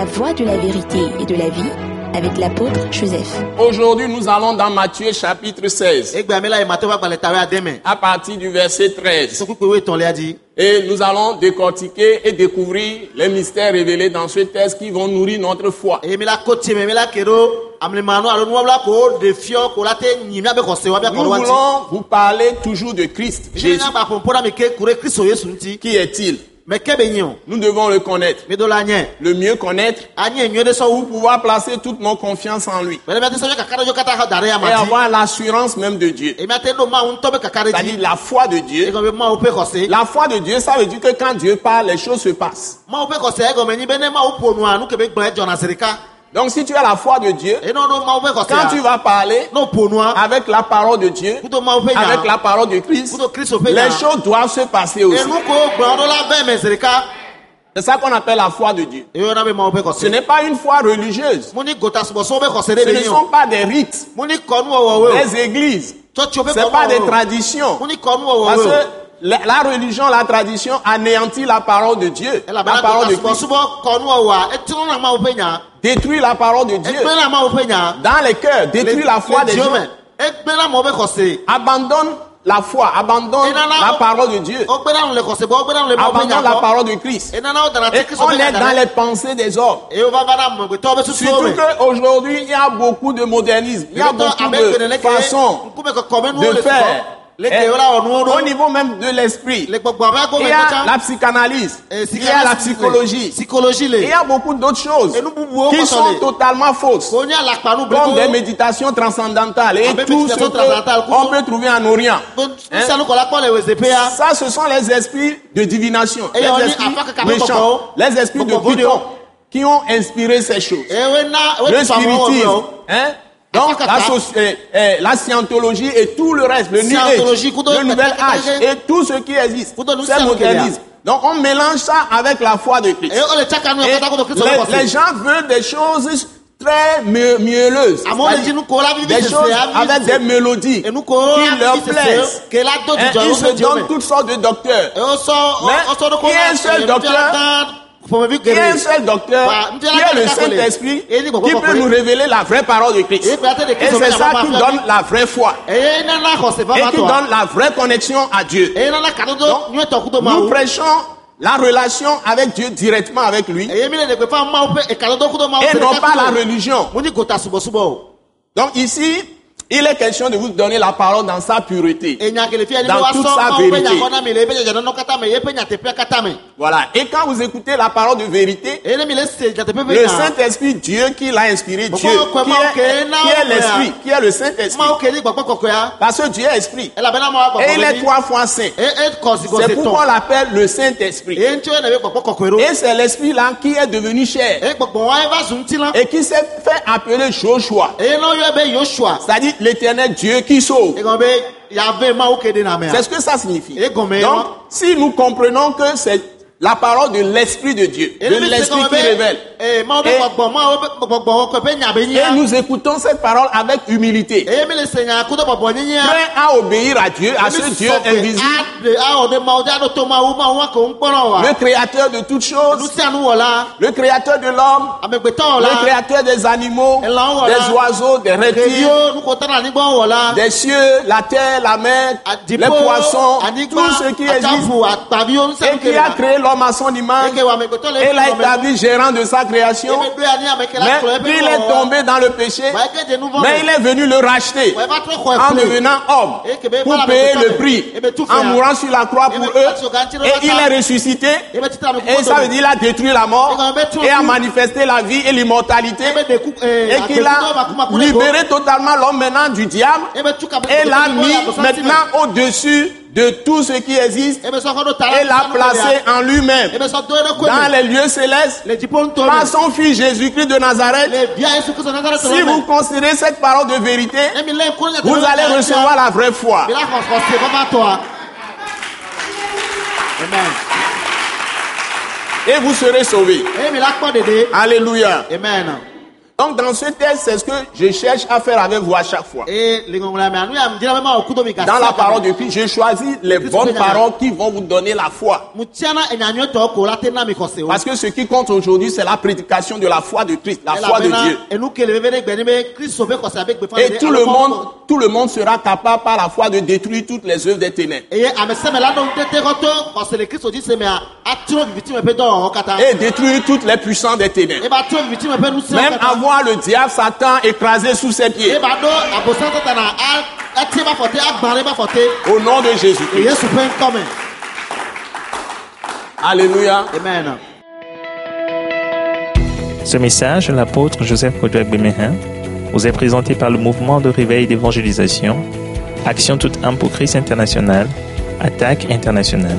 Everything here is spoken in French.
La voie de la vérité et de la vie avec l'apôtre Joseph. Aujourd'hui, nous allons dans Matthieu chapitre 16, egbe mi la yi ma to wa gbalẹ tawe ademe à partir du verset 13. sọkú pé wéé tán lé adi Et nous allons décortiquer et découvrir les mystères révélés dans ce texte qui vont nourrir notre foi. Nous voulons vous parler toujours de Christ. jésus qui est-il? Nous devons le connaître. Le mieux connaître pour pouvoir placer toute nos confiance en lui. Et avoir l'assurance même de Dieu. C'est-à-dire di la foi de Dieu. La foi de Dieu, ça veut dire que quand Dieu parle, les choses se passent. Donc si tu as la foi de Dieu, quand tu vas parler nua avec la parole de Dieu, pe avec la parole de Christ, les nya choses doivent se passer aussi. C'est ça qu'on appelle la foi de Dieu. Ce n'est pas une foi religieuse. Ce ne sont pas des rites, des églises. Ce n'est pas des traditions. Parce que la, la religion, la tradition anéantit la parole de Dieu. La parole de Christ détruit la parole de Dieu. Dans les cœurs, détruit la foi des dieu gens. Abandonne la foi, abandonne la parole de Dieu. Abandonne la parole de Christ. Et on est dans les pensées des hommes. Surtout qu'aujourd'hui, il y a beaucoup de modernisme. Il y a beaucoup de façons de faire. Ɔnu Au niveau même de l'esprit. Il y a la psychanalyse. Il y a la psychologie. psychologie Il y a beaucoup d'autres choses qui sont totalement fausses. Comme des méditations transcendantales et Ah, tout ce qu'on peut trouver en Orient. Hein? Ça, ce sont les esprits de divination, les esprits méchants, les esprits de Python qui ont inspiré ces choses. Le wɔ spiritisme, hein? Donc la, euh, euh, la scientologie et tout le reste, le New Age, le Nouvel Âge et tout ce qui existe, c'est modernisme. Donc on mélange ça avec la foi de Christ. Et les, gens veulent des choses très mieux- mielleuses, des choses avec des mélodies qui leur plaisent. dzidzɔ ils se donnent toutes sortes de docteurs. Mais il y a un seul docteur- Il y a un seul docteur Bah, qui est le Saint-Esprit qui peut nous révéler la vraie parole de Christ. Et c'est ça qui donne la vraie foi. Et qui donne la vraie connexion à Dieu. eye nana kado do nyuie tɔ kudo ma Nous prêchons la relation avec Dieu directement avec lui. Et non pas la religion. Donc ici, il est question de vous donner la parole dans sa pureté. Dans toute sa vérité. Voilà. Et quand vous écoutez la parole de vérité, le Saint-Esprit, Dieu qui l'a inspiré, Dieu, qui est, l'Esprit, qui est le Saint-Esprit. kɔkɔya Parce que Dieu est Esprit. Et il est trois fois saint. C'est pourquoi on l'appelle le Saint-Esprit. Et c'est l'Esprit-là qui est devenu chair et qui s'est fait appeler Joshua, c'est-à-dire l'éternel Dieu qui sauve. C'est ce que ça signifie. Donc, si nous comprenons que c'est la parole de l'Esprit de Dieu, de l'Esprit qui révèle, be Et- et nous écoutons cette parole avec humilité, nyinyia prêt à obéir à Dieu, à ce Dieu invisible, wa le créateur de toutes choses, le créateur de l'homme, wɔ le créateur des animaux, des oiseaux, des reptiles, des cieux, la terre, la mer, les adiƒo poissons, tout ce qui existe, et qui a créé l'homme à son image, et l'a établi gérant de sa création, mais il est tombé dans le péché, mais il est venu le racheter en devenant homme ben, pour payer le prix, ben, en mourant sur la croix pour ben, eux, et il est ressuscité, et ça veut dire il a détruit la mort, Et a manifesté la vie et l'immortalité, et qu'il a libéré totalement l'homme maintenant du diable, et l'a mis maintenant au-dessus de tout ce qui existe, ta et l'a placé en lui-même. Ko dans les lieux célestes par son fils Jésus-Christ de Nazareth. Si vous considérez cette parole de vérité, nya vous allez recevoir la vraie foi. amen. Et vous serez sauvés. Alléluia. amen Donc dans ce texte, c'est ce que je cherche à faire avec vous à chaque fois. Dans la parole de Christ, j'ai choisi les bonnes paroles qui vont vous donner la foi. Parce que ce qui compte aujourd'hui, c'est la prédication de la foi de Christ, la foi de Dieu. Et tout le monde, tout le monde sera capable par la foi de détruire toutes les œuvres des ténèbres. Et détruire toutes les puissances des ténèbres. Même avoir le diable, Satan écrasé sous ses pieds. Au nom de pe ŋkɔmɛ Alléluia. amen. Ce message de l'apôtre Joseph Kodouak Bemehin vous est présenté par le mouvement de réveil d'évangélisation, Action toute âme pour Christ international, Attaque internationale.